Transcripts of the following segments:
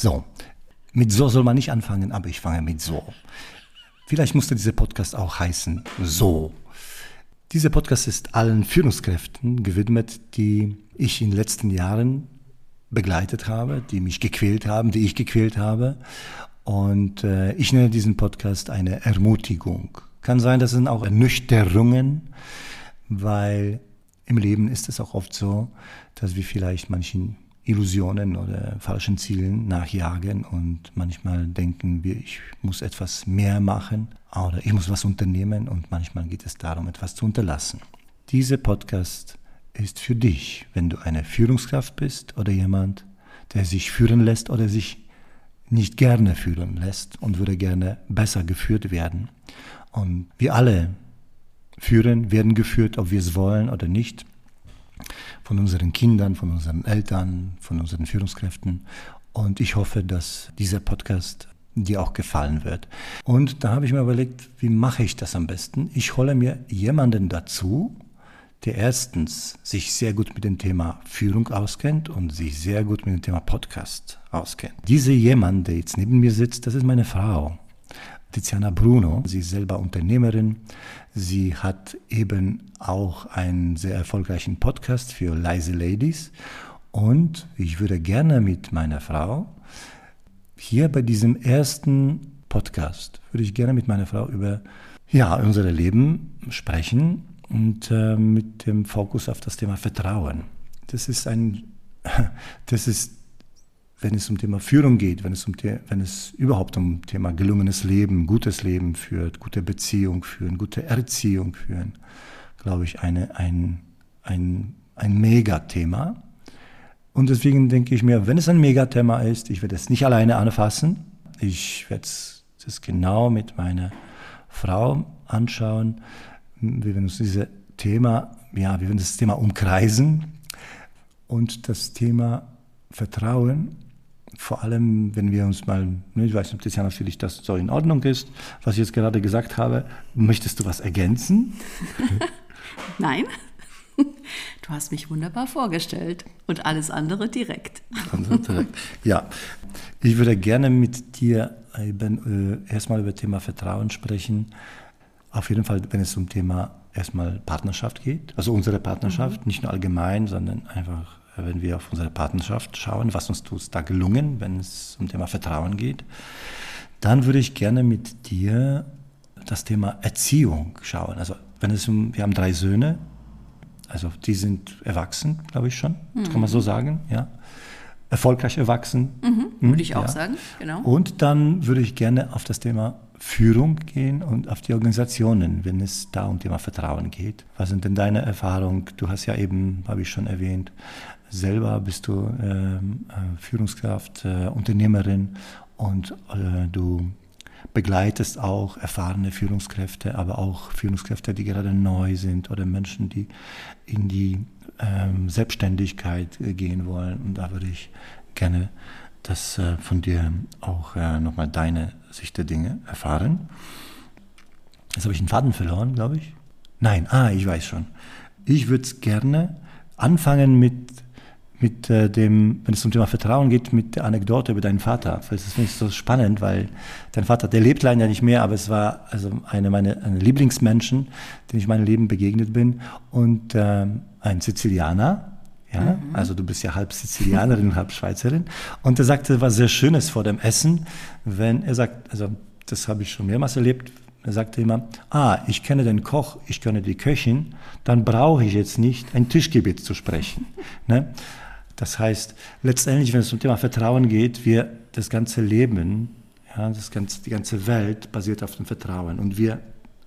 So, mit so soll man nicht anfangen, aber ich fange mit so. Vielleicht musste dieser Podcast auch heißen so. Dieser Podcast ist allen Führungskräften gewidmet, die ich in den letzten Jahren begleitet habe, die mich gequält haben, die ich gequält habe. Und äh, ich nenne diesen Podcast eine Ermutigung. Kann sein, dass es auch Ernüchterungen, weil im Leben ist es auch oft so, dass wir vielleicht manchen Illusionen oder falschen Zielen nachjagen und manchmal denken wir, ich muss etwas mehr machen oder ich muss was unternehmen und manchmal geht es darum, etwas zu unterlassen. Dieser Podcast ist für dich, wenn du eine Führungskraft bist oder jemand, der sich führen lässt oder sich nicht gerne führen lässt und würde gerne besser geführt werden. Und wir alle führen, werden geführt, ob wir es wollen oder nicht von unseren Kindern, von unseren Eltern, von unseren Führungskräften. Und ich hoffe, dass dieser Podcast dir auch gefallen wird. Und da habe ich mir überlegt, wie mache ich das am besten? Ich hole mir jemanden dazu, der erstens sich sehr gut mit dem Thema Führung auskennt und sich sehr gut mit dem Thema Podcast auskennt. Diese jemand, der jetzt neben mir sitzt, das ist meine Frau. Tiziana Bruno. Sie ist selber Unternehmerin. Sie hat eben auch einen sehr erfolgreichen Podcast für leise Ladies. Und ich würde gerne mit meiner Frau hier bei diesem ersten Podcast, würde ich gerne mit meiner Frau über ja, unser Leben sprechen und äh, mit dem Fokus auf das Thema Vertrauen. Das ist ein, das ist wenn es um Thema Führung geht, wenn es, um wenn es überhaupt um Thema gelungenes Leben, gutes Leben führt, gute Beziehung führen, gute Erziehung führen, glaube ich, eine, ein, ein, ein Megathema. Und deswegen denke ich mir, wenn es ein Megathema ist, ich werde es nicht alleine anfassen. Ich werde es genau mit meiner Frau anschauen. Wir werden uns dieses Thema, ja, wir werden das Thema umkreisen und das Thema Vertrauen vor allem, wenn wir uns mal, ne, ich weiß nicht, ob das ja natürlich das so in Ordnung ist, was ich jetzt gerade gesagt habe. Möchtest du was ergänzen? Nein. Du hast mich wunderbar vorgestellt und alles andere direkt. Direkt. Ja, ich würde gerne mit dir eben, äh, erstmal über Thema Vertrauen sprechen. Auf jeden Fall, wenn es um Thema erstmal Partnerschaft geht, also unsere Partnerschaft, mhm. nicht nur allgemein, sondern einfach wenn wir auf unsere Partnerschaft schauen, was uns tut da gelungen, wenn es um Thema Vertrauen geht, dann würde ich gerne mit dir das Thema Erziehung schauen. Also wenn es um, wir haben drei Söhne, also die sind erwachsen, glaube ich schon, mhm. kann man so sagen, ja. Erfolgreich erwachsen. Mhm, würde hm, ich auch ja. sagen, genau. Und dann würde ich gerne auf das Thema Führung gehen und auf die Organisationen, wenn es da um Thema Vertrauen geht. Was sind denn deine Erfahrungen? Du hast ja eben, habe ich schon erwähnt, selber bist du ähm, äh, Führungskraft, äh, Unternehmerin und äh, du begleitest auch erfahrene Führungskräfte, aber auch Führungskräfte, die gerade neu sind oder Menschen, die in die ähm, Selbstständigkeit äh, gehen wollen. Und da würde ich gerne das äh, von dir auch äh, nochmal deine Sicht der Dinge erfahren. Jetzt habe ich einen Faden verloren, glaube ich. Nein, ah, ich weiß schon. Ich würde gerne anfangen mit mit äh, dem, wenn es zum Thema Vertrauen geht, mit der Anekdote über deinen Vater. Das finde ich so spannend, weil dein Vater, der lebt leider nicht mehr, aber es war also eine meiner Lieblingsmenschen, den ich in meinem Leben begegnet bin und äh, ein Sizilianer. Ja, mhm. also du bist ja halb Sizilianerin, halb Schweizerin. Und er sagte was sehr Schönes vor dem Essen, wenn er sagt, also das habe ich schon mehrmals erlebt, er sagte immer, ah, ich kenne den Koch, ich kenne die Köchin, dann brauche ich jetzt nicht ein Tischgebet zu sprechen. ne? Das heißt, letztendlich, wenn es um Thema Vertrauen geht, wir das ganze Leben, ja, das ganze, die ganze Welt basiert auf dem Vertrauen. Und wir,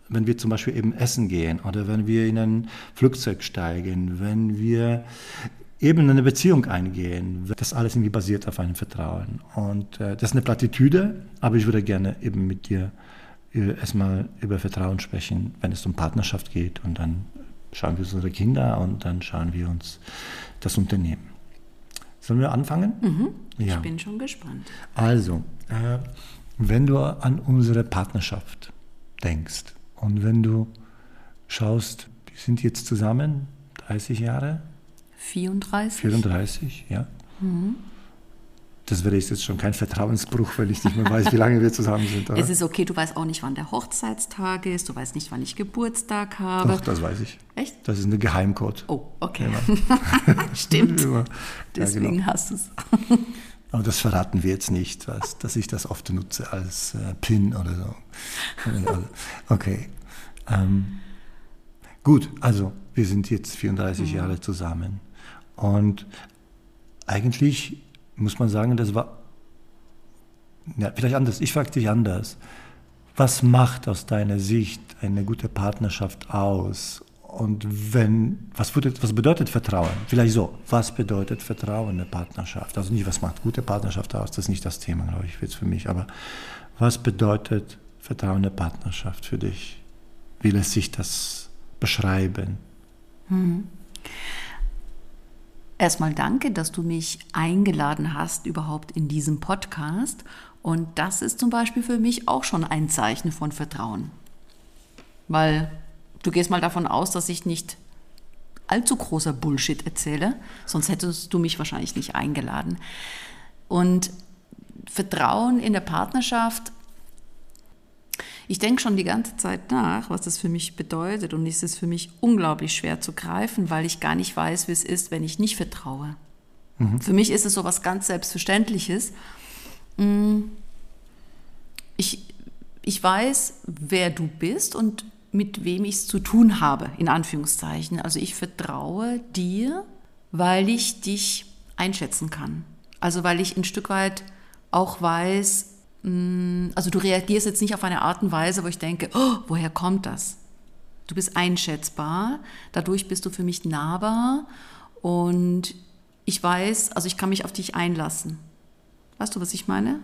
wenn wir zum Beispiel eben essen gehen oder wenn wir in ein Flugzeug steigen, wenn wir eben eine Beziehung eingehen, das alles irgendwie basiert auf einem Vertrauen. Und äh, das ist eine Plattitüde, aber ich würde gerne eben mit dir äh, erstmal über Vertrauen sprechen, wenn es um Partnerschaft geht und dann schauen wir uns unsere Kinder und dann schauen wir uns das Unternehmen. Sollen wir anfangen? Mhm. Ja. Ich bin schon gespannt. Also, äh, wenn du an unsere Partnerschaft denkst und wenn du schaust, wir sind jetzt zusammen 30 Jahre? 34. 34, ja. Mhm. Das wäre jetzt schon kein Vertrauensbruch, wenn ich nicht mehr weiß, wie lange wir zusammen sind. Oder? Es ist okay, du weißt auch nicht, wann der Hochzeitstag ist, du weißt nicht, wann ich Geburtstag habe. Doch, das weiß ich. Echt? Das ist eine Geheimcode. Oh, okay. Stimmt. Ja, Deswegen genau. hast du es. Aber das verraten wir jetzt nicht, was, dass ich das oft nutze als äh, PIN oder so. Okay. Ähm, gut, also wir sind jetzt 34 mhm. Jahre zusammen. Und eigentlich muss man sagen, das war ja, vielleicht anders. Ich frage dich anders. Was macht aus deiner Sicht eine gute Partnerschaft aus? Und wenn, was, was bedeutet Vertrauen? Vielleicht so, was bedeutet Vertrauen in der Partnerschaft? Also nicht, was macht gute Partnerschaft aus, das ist nicht das Thema, glaube ich, jetzt für mich, aber was bedeutet Vertrauen in der Partnerschaft für dich? Wie lässt sich das beschreiben? Hm. Erstmal danke, dass du mich eingeladen hast überhaupt in diesem Podcast. Und das ist zum Beispiel für mich auch schon ein Zeichen von Vertrauen. Weil Du gehst mal davon aus, dass ich nicht allzu großer Bullshit erzähle, sonst hättest du mich wahrscheinlich nicht eingeladen. Und Vertrauen in der Partnerschaft, ich denke schon die ganze Zeit nach, was das für mich bedeutet und es ist für mich unglaublich schwer zu greifen, weil ich gar nicht weiß, wie es ist, wenn ich nicht vertraue. Mhm. Für mich ist es so was ganz Selbstverständliches. Mm. Ich, ich weiß, wer du bist und mit wem ich es zu tun habe, in Anführungszeichen. Also ich vertraue dir, weil ich dich einschätzen kann. Also weil ich ein Stück weit auch weiß, also du reagierst jetzt nicht auf eine Art und Weise, wo ich denke, oh, woher kommt das? Du bist einschätzbar, dadurch bist du für mich nahbar und ich weiß, also ich kann mich auf dich einlassen. Weißt du, was ich meine?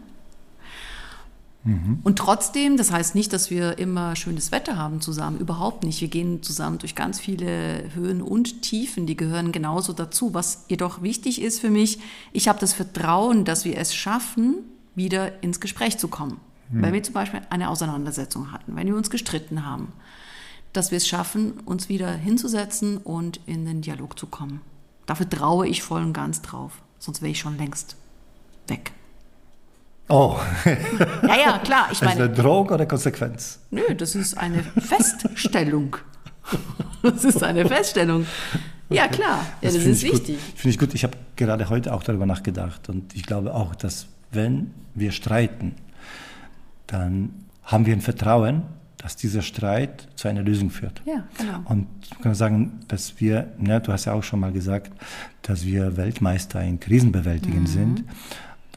Mhm. Und trotzdem, das heißt nicht, dass wir immer schönes Wetter haben zusammen, überhaupt nicht. Wir gehen zusammen durch ganz viele Höhen und Tiefen, die gehören genauso dazu. Was jedoch wichtig ist für mich, ich habe das Vertrauen, dass wir es schaffen, wieder ins Gespräch zu kommen. Mhm. Wenn wir zum Beispiel eine Auseinandersetzung hatten, wenn wir uns gestritten haben, dass wir es schaffen, uns wieder hinzusetzen und in den Dialog zu kommen. Dafür traue ich voll und ganz drauf, sonst wäre ich schon längst weg. Oh. Ja, ja, klar. Ich meine, ist eine Droge oder Konsequenz? Nö, das ist eine Feststellung. Das ist eine Feststellung. Ja, klar. Ja, das, das ist wichtig. Finde ich gut. Ich habe gerade heute auch darüber nachgedacht. Und ich glaube auch, dass wenn wir streiten, dann haben wir ein Vertrauen, dass dieser Streit zu einer Lösung führt. Ja, genau. Und ich kann sagen, dass wir, ne, du hast ja auch schon mal gesagt, dass wir Weltmeister in Krisenbewältigen mhm. sind.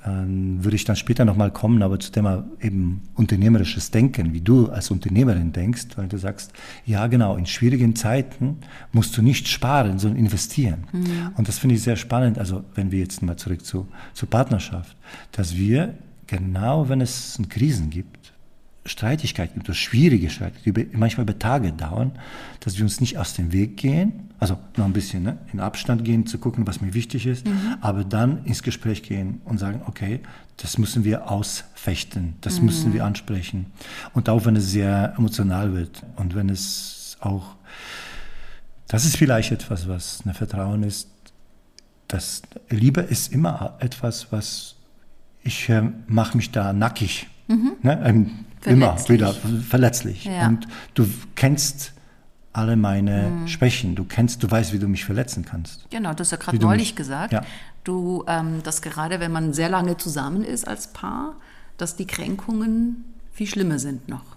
Dann würde ich dann später nochmal kommen, aber zu Thema eben unternehmerisches Denken, wie du als Unternehmerin denkst, weil du sagst, ja genau, in schwierigen Zeiten musst du nicht sparen, sondern investieren. Mhm. Und das finde ich sehr spannend, also wenn wir jetzt mal zurück zu, zur Partnerschaft, dass wir genau, wenn es Krisen gibt, Streitigkeiten gibt, oder schwierige Streitigkeiten, die manchmal über Tage dauern, dass wir uns nicht aus dem Weg gehen, also noch ein bisschen ne, in Abstand gehen, zu gucken, was mir wichtig ist, mhm. aber dann ins Gespräch gehen und sagen, okay, das müssen wir ausfechten, das mhm. müssen wir ansprechen. Und auch wenn es sehr emotional wird und wenn es auch, das ist vielleicht etwas, was ein Vertrauen ist, dass Liebe ist immer etwas, was ich äh, mache mich da nackig. Mhm. Ne? Immer wieder verletzlich. Ja. Und du kennst alle meine mhm. Schwächen. Du kennst, du weißt, wie du mich verletzen kannst. Genau, das hast ja gerade neulich mich, gesagt. Ja. Du, ähm, dass gerade wenn man sehr lange zusammen ist als Paar, dass die Kränkungen viel schlimmer sind noch.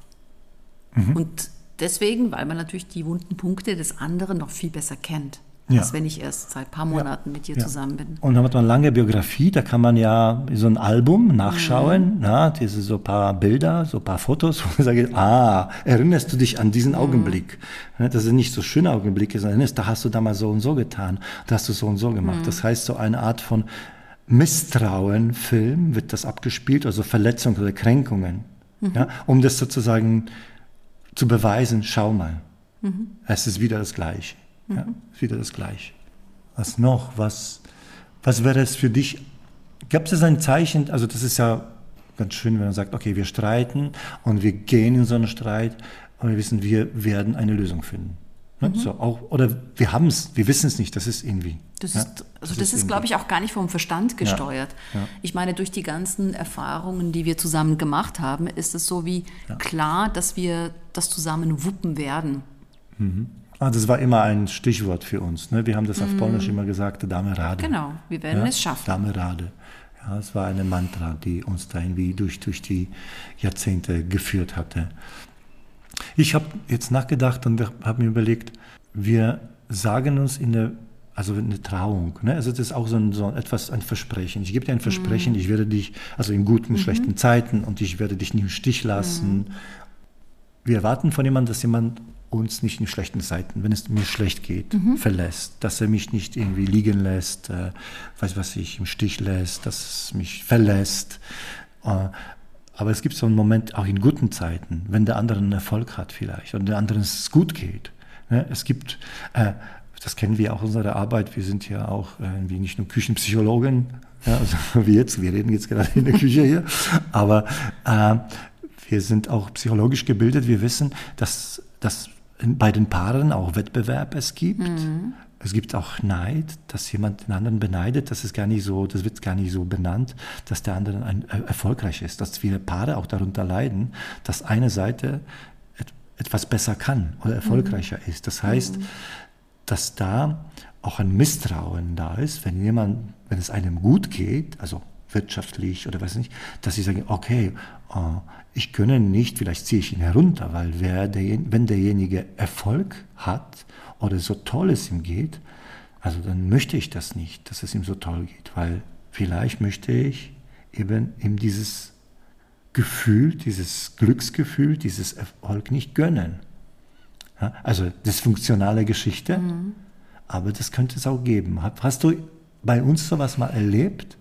Mhm. Und deswegen, weil man natürlich die wunden Punkte des anderen noch viel besser kennt ja. als wenn ich erst seit ein paar Monaten ja. mit dir ja. zusammen bin. Und dann hat man eine lange Biografie, da kann man ja so ein Album nachschauen, mhm. na, diese so ein paar Bilder, so ein paar Fotos, wo man sagt, ah, erinnerst du dich an diesen mhm. Augenblick? Das sind nicht so schöne Augenblicke, sondern erinnerst, da hast du damals so und so getan, da hast du so und so gemacht. Mhm. Das heißt, so eine Art von Misstrauen-Film wird das abgespielt, also Verletzungen oder Kränkungen, mhm. ja, um das sozusagen zu beweisen, schau mal, mhm. es ist wieder das Gleiche. Mhm. Ja, wieder das Gleiche. Was noch? Was, was wäre es für dich? Gab es ein Zeichen? Also, das ist ja ganz schön, wenn man sagt, okay, wir streiten und wir gehen in so einen Streit und wir wissen, wir werden eine Lösung finden. Ne? So, auch, oder wir haben es, wir wissen es nicht, das ist irgendwie. Das ja, ist, also das, ist, glaube ich, auch gar nicht vom Verstand gesteuert. Ja, ja. Ich meine, durch die ganzen Erfahrungen, die wir zusammen gemacht haben, ist es so wie klar, dass wir das zusammen wuppen werden. Ah, das war immer ein Stichwort für uns. Ne? Wir haben das auf Polnisch immer gesagt, Dame Rade. Genau, wir werden es schaffen. Dame Rade. Ja, es war eine Mantra, die uns da irgendwie durch, durch die Jahrzehnte geführt hatte. Ich habe jetzt nachgedacht und habe mir überlegt, wir sagen uns in der, also in der Trauung, ne? also das ist auch so ein, so etwas, ein Versprechen. Ich gebe dir ein Versprechen, ich werde dich, also in guten, schlechten Zeiten und ich werde dich nicht im Stich lassen. Wir erwarten von jemandem, dass jemand uns nicht in schlechten Zeiten, wenn es mir schlecht geht, verlässt, dass er mich nicht irgendwie liegen lässt, äh, weiß was ich, im Stich lässt, dass es mich verlässt. Äh, aber es gibt so einen Moment auch in guten Zeiten, wenn der andere einen Erfolg hat vielleicht und der andere es gut geht. Ne? Es gibt, äh, das kennen wir auch in unserer Arbeit, wir sind ja auch irgendwie nicht nur Küchenpsychologen, ja, also wie jetzt, wir reden jetzt gerade in der Küche hier, aber äh, wir sind auch psychologisch gebildet, wir wissen, dass, dass bei den Paaren auch Wettbewerb es gibt. Es gibt auch Neid, dass jemand den anderen beneidet. Das ist gar nicht so, das wird gar nicht so benannt, dass der andere ein, äh, erfolgreich ist, dass viele Paare auch darunter leiden, dass eine Seite et, etwas besser kann oder erfolgreicher ist. Das heißt, dass da auch ein Misstrauen da ist, wenn jemand, wenn es einem gut geht, also wirtschaftlich oder weiß nicht, dass sie sagen, okay, äh, ich gönne nicht, vielleicht ziehe ich ihn herunter, weil wer derjen- wenn derjenige Erfolg hat oder so toll es ihm geht, also dann möchte ich das nicht, dass es ihm so toll geht, weil vielleicht möchte ich eben ihm dieses Gefühl, dieses Glücksgefühl, dieses Erfolg nicht gönnen. Ja, also dysfunktionale Geschichte, aber das könnte es auch geben. Hast du bei uns sowas mal erlebt?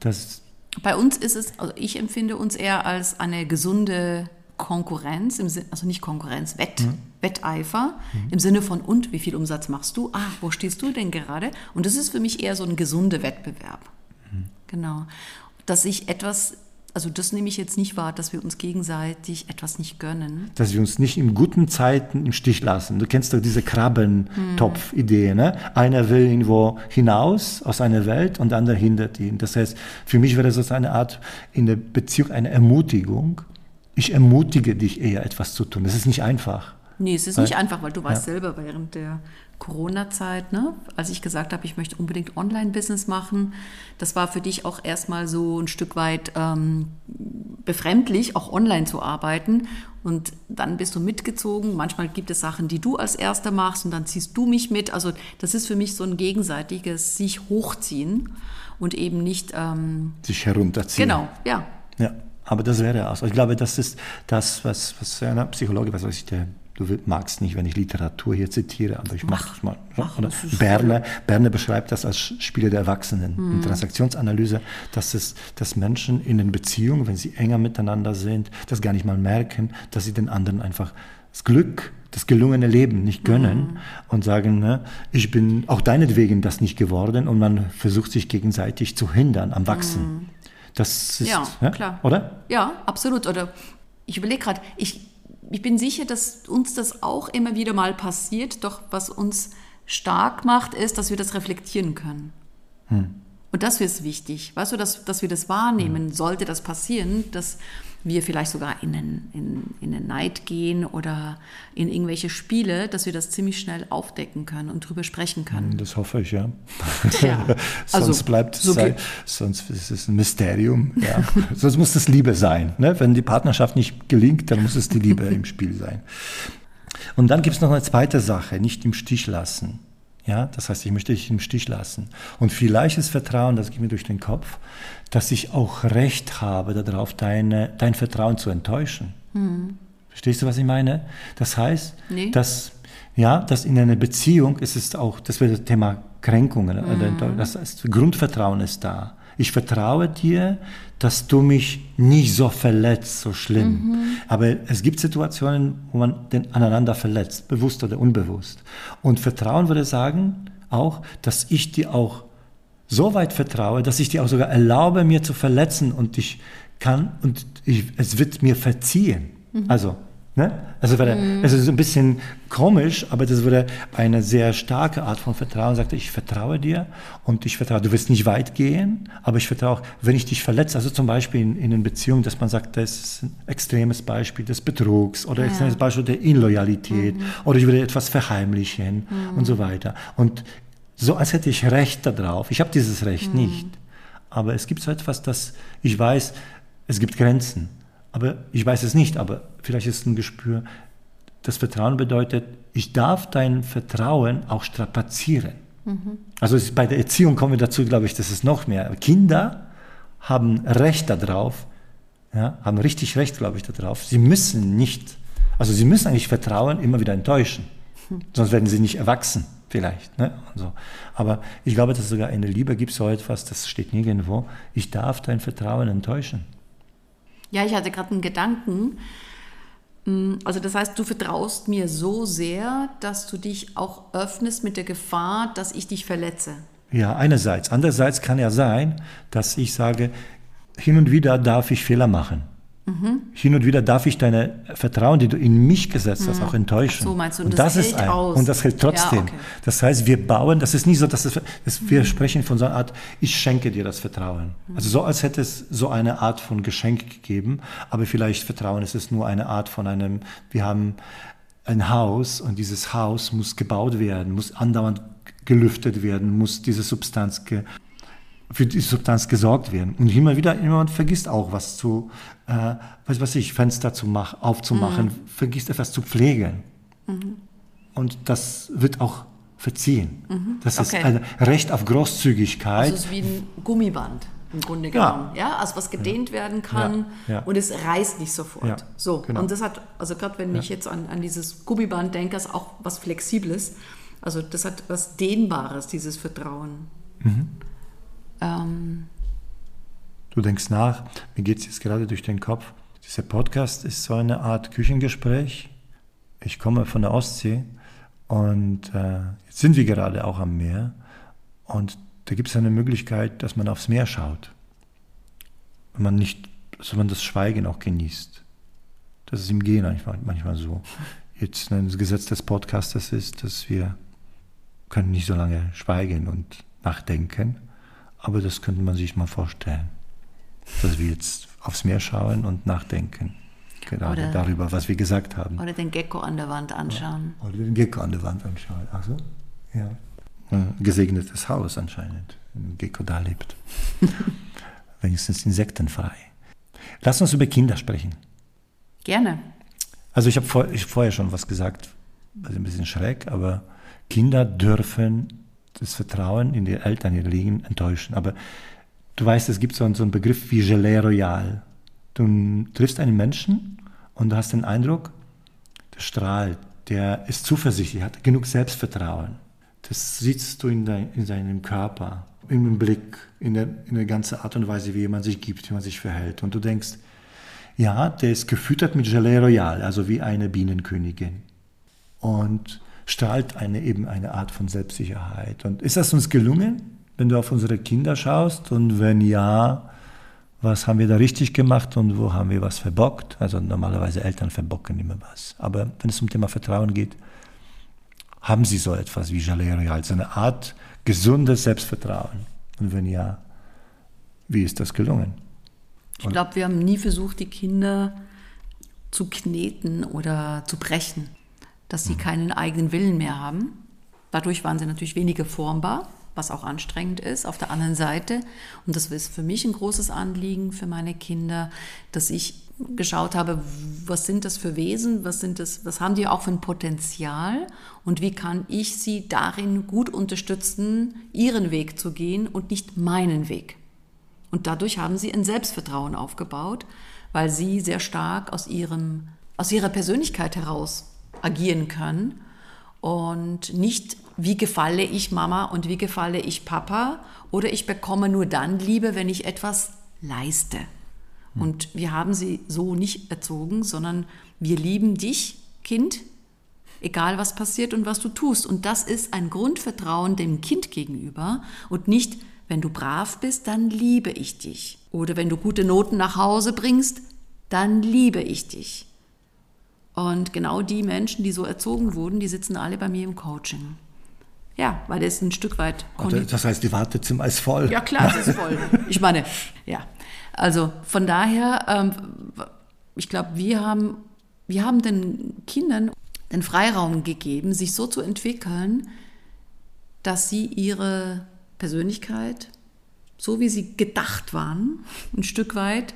Dass, Bei uns ist es, also ich empfinde uns eher als eine gesunde Konkurrenz, im Sin- also nicht Konkurrenz, Wett, Wetteifer, im Sinne von, und wie viel Umsatz machst du? Ah, wo stehst du denn gerade? Und das ist für mich eher so ein gesunder Wettbewerb. Genau. Dass ich etwas, also das nehme ich jetzt nicht wahr, dass wir uns gegenseitig etwas nicht gönnen. dass wir uns nicht in guten Zeiten im Stich lassen. Du kennst doch diese Krabbentopf-Idee. Ne? Einer will irgendwo hinaus aus einer Welt und der andere hindert ihn. Das heißt, für mich wäre das eine Art in der Beziehung eine Ermutigung. Ich ermutige dich eher etwas zu tun. Das ist nicht einfach. Nee, es ist nicht einfach, weil du weißt selber während der Corona-Zeit, ne, als ich gesagt habe, ich möchte unbedingt Online-Business machen, das war für dich auch erstmal so ein Stück weit ähm, befremdlich, auch online zu arbeiten. Und dann bist du mitgezogen. Manchmal gibt es Sachen, die du als Erster machst und dann ziehst du mich mit. Also das ist für mich so ein gegenseitiges sich hochziehen und eben nicht, ähm, Sich herunterziehen. genau, ja, Ja, aber das wäre aus. Ich glaube, das ist das, was, was einer Psychologe, was weiß ich, der, du magst nicht, wenn ich Literatur hier zitiere, aber ich mache es mal. Ja? mach, Berner, Berner beschreibt das als Spieler der Erwachsenen in Transaktionsanalyse, dass, es, dass Menschen in den Beziehungen, wenn sie enger miteinander sind, das gar nicht mal merken, dass sie den anderen einfach das Glück, das gelungene Leben nicht gönnen und sagen, ne, ich bin auch deinetwegen das nicht geworden und man versucht sich gegenseitig zu hindern am Wachsen. Das ist, Ja, klar. oder? Ja, absolut. Oder ich überlege gerade, ich, ich bin sicher, dass uns das auch immer wieder mal passiert. Doch was uns stark macht, ist, dass wir das reflektieren können. Und das ist wichtig. Weißt du, dass, dass wir das wahrnehmen, sollte das passieren, dass wir vielleicht sogar in den, in, in den Neid gehen oder in irgendwelche Spiele, dass wir das ziemlich schnell aufdecken können und drüber sprechen können. Das hoffe ich, ja. Ja, also, sonst bleibt es, so sei, sonst ist es ein Mysterium. Ja. sonst muss es Liebe sein. Ne? Wenn die Partnerschaft nicht gelingt, dann muss es die Liebe im Spiel sein. Und dann gibt es noch eine zweite Sache, nicht im Stich lassen. Ja, das heißt, ich möchte dich im Stich lassen. Und vielleicht ist Vertrauen, das geht mir durch den Kopf, dass ich auch Recht habe darauf, deine, dein Vertrauen zu enttäuschen. Verstehst du, was ich meine? Das heißt, Nee. dass, ja, dass in einer Beziehung ist es auch, das wäre das Thema Kränkungen, oder das heißt, Grundvertrauen ist da. Ich vertraue dir, dass du mich nicht so verletzt, so schlimm. Aber es gibt Situationen, wo man den aneinander verletzt, bewusst oder unbewusst. Und Vertrauen würde sagen auch, dass ich dir auch so weit vertraue, dass ich dir auch sogar erlaube, mir zu verletzen und ich kann und ich, es wird mir verziehen. Also Ne? Also war mhm. also so ein bisschen komisch, aber das wurde eine sehr starke Art von Vertrauen. Er sagte, ich vertraue dir und ich vertraue, du wirst nicht weit gehen, aber ich vertraue auch, wenn ich dich verletze, also zum Beispiel in, in einer Beziehung, dass man sagt, das ist ein extremes Beispiel des Betrugs oder ein ja. extremes Beispiel der Inloyalität mhm. oder ich würde etwas verheimlichen mhm. und so weiter. Und so als hätte ich Recht darauf. Ich habe dieses Recht mhm. nicht. Aber es gibt so etwas, dass ich weiß, es gibt Grenzen. Aber ich weiß es nicht, aber vielleicht ist es ein Gespür. Das Vertrauen bedeutet, ich darf dein Vertrauen auch strapazieren. Mhm. Also bei der Erziehung kommen wir dazu, glaube ich, das ist noch mehr. Kinder haben Recht darauf, ja, haben richtig Recht, glaube ich, darauf. Sie müssen nicht, also sie müssen eigentlich Vertrauen immer wieder enttäuschen. Mhm. Sonst werden sie nicht erwachsen, vielleicht. Ne? So. Aber ich glaube, dass es sogar in der Liebe gibt so etwas, das steht nirgendwo. Ich darf dein Vertrauen enttäuschen. Ja, ich hatte gerade einen Gedanken. Mm, also das heißt, du vertraust mir so sehr, dass du dich auch öffnest mit der Gefahr, dass ich dich verletze. Ja, einerseits. Andererseits kann ja sein, dass ich sage, hin und wieder darf ich Fehler machen. Mhm. Hin und wieder darf ich deine Vertrauen, die du in mich gesetzt hast, mhm. auch enttäuschen. Ach so meinst du, und, das, das ist ein, aus. Und das hält trotzdem. Ja, okay. Das heißt, wir bauen, das ist nicht so, dass es, das, mhm. wir sprechen von so einer Art, ich schenke dir das Vertrauen. Mhm. Also so, als hätte es so eine Art von Geschenk gegeben, aber vielleicht Vertrauen ist es nur eine Art von einem, wir haben ein Haus und dieses Haus muss gebaut werden, muss andauernd gelüftet werden, muss diese Substanz ge für die Substanz gesorgt werden. Und immer wieder, jemand vergisst auch was zu, äh, was weiß ich, Fenster zu machen, aufzumachen, mhm. vergisst etwas zu pflegen. Mhm. Und das wird auch verziehen. Mhm. Das okay. ist ein Recht auf Großzügigkeit. Das ist wie ein Gummiband im Grunde genommen. Ja. ja? Also was gedehnt ja. werden kann. Ja. und es reißt nicht sofort. So. Genau. Und das hat, also gerade wenn ich jetzt an, an dieses Gummiband denke, ist auch was Flexibles. Also das hat was Dehnbares, dieses Vertrauen. Mhm. Ähm du denkst nach, mir geht es jetzt gerade durch den Kopf. Dieser Podcast ist so eine Art Küchengespräch. Ich komme von der Ostsee und äh, jetzt sind wir gerade auch am Meer und da gibt es eine Möglichkeit, dass man aufs Meer schaut. Und man nicht, dass man das Schweigen auch genießt. Das ist im Gehen manchmal, manchmal so. Jetzt ein Gesetz des Podcasters ist, dass wir können nicht so lange schweigen und nachdenken. Aber das könnte man sich mal vorstellen, dass wir jetzt aufs Meer schauen und nachdenken. Genau, oder, darüber, was wir gesagt haben. Oder den Gecko an der Wand anschauen. Oder den Gecko an der Wand anschauen. Ach so? Ja. Ein gesegnetes Haus anscheinend, wenn ein Gecko da lebt. Wenigstens insektenfrei. Lass uns über Kinder sprechen. Gerne. Also ich habe vor, ich vorher schon was gesagt, also ein bisschen schräg, aber Kinder dürfen das Vertrauen in die Eltern, die liegen, enttäuschen. Aber du weißt, es gibt so einen, so einen Begriff wie Gelee Royal. Du triffst einen Menschen und du hast den Eindruck, der strahlt, der ist zuversichtlich, hat genug Selbstvertrauen. Das siehst du in, dein, in seinem Körper, im Blick, in der, in der ganzen Art und Weise, wie man sich gibt, wie man sich verhält. Und du denkst, ja, der ist gefüttert mit Gelee Royal, also wie eine Bienenkönigin. Und strahlt eine eben eine Art von Selbstsicherheit. Und ist das uns gelungen, wenn du auf unsere Kinder schaust? Und wenn ja, was haben wir da richtig gemacht und wo haben wir was verbockt? Also normalerweise Eltern verbocken immer was. Aber wenn es um Thema Vertrauen geht, haben sie so etwas wie Jalere, als eine Art gesundes Selbstvertrauen? Und wenn ja, wie ist das gelungen? Ich glaube, wir haben nie versucht, die Kinder zu kneten oder zu brechen dass sie keinen eigenen Willen mehr haben. Dadurch waren sie natürlich weniger formbar, was auch anstrengend ist. Auf der anderen Seite, und das ist für mich ein großes Anliegen für meine Kinder, dass ich geschaut habe, was sind das für Wesen, was sind das, was haben die auch für ein Potenzial und wie kann ich sie darin gut unterstützen, ihren Weg zu gehen und nicht meinen Weg. Und dadurch haben sie ein Selbstvertrauen aufgebaut, weil sie sehr stark aus ihrem aus ihrer Persönlichkeit heraus agieren können und nicht, wie gefalle ich Mama und wie gefalle ich Papa oder ich bekomme nur dann Liebe, wenn ich etwas leiste. Hm. Und wir haben sie so nicht erzogen, sondern wir lieben dich, Kind, egal was passiert und was du tust. Und das ist ein Grundvertrauen dem Kind gegenüber und nicht, wenn du brav bist, dann liebe ich dich. Oder wenn du gute Noten nach Hause bringst, dann liebe ich dich. Und genau die Menschen, die so erzogen wurden, die sitzen alle bei mir im Coaching. Ja, weil das ein Stück weit. Das heißt, die Wartezimmer ist voll. Ja, klar, es ist voll. Ich meine, ja. Also von daher, ähm, ich glaube, wir haben, wir haben den Kindern den Freiraum gegeben, sich so zu entwickeln, dass sie ihre Persönlichkeit, so wie sie gedacht waren, ein Stück weit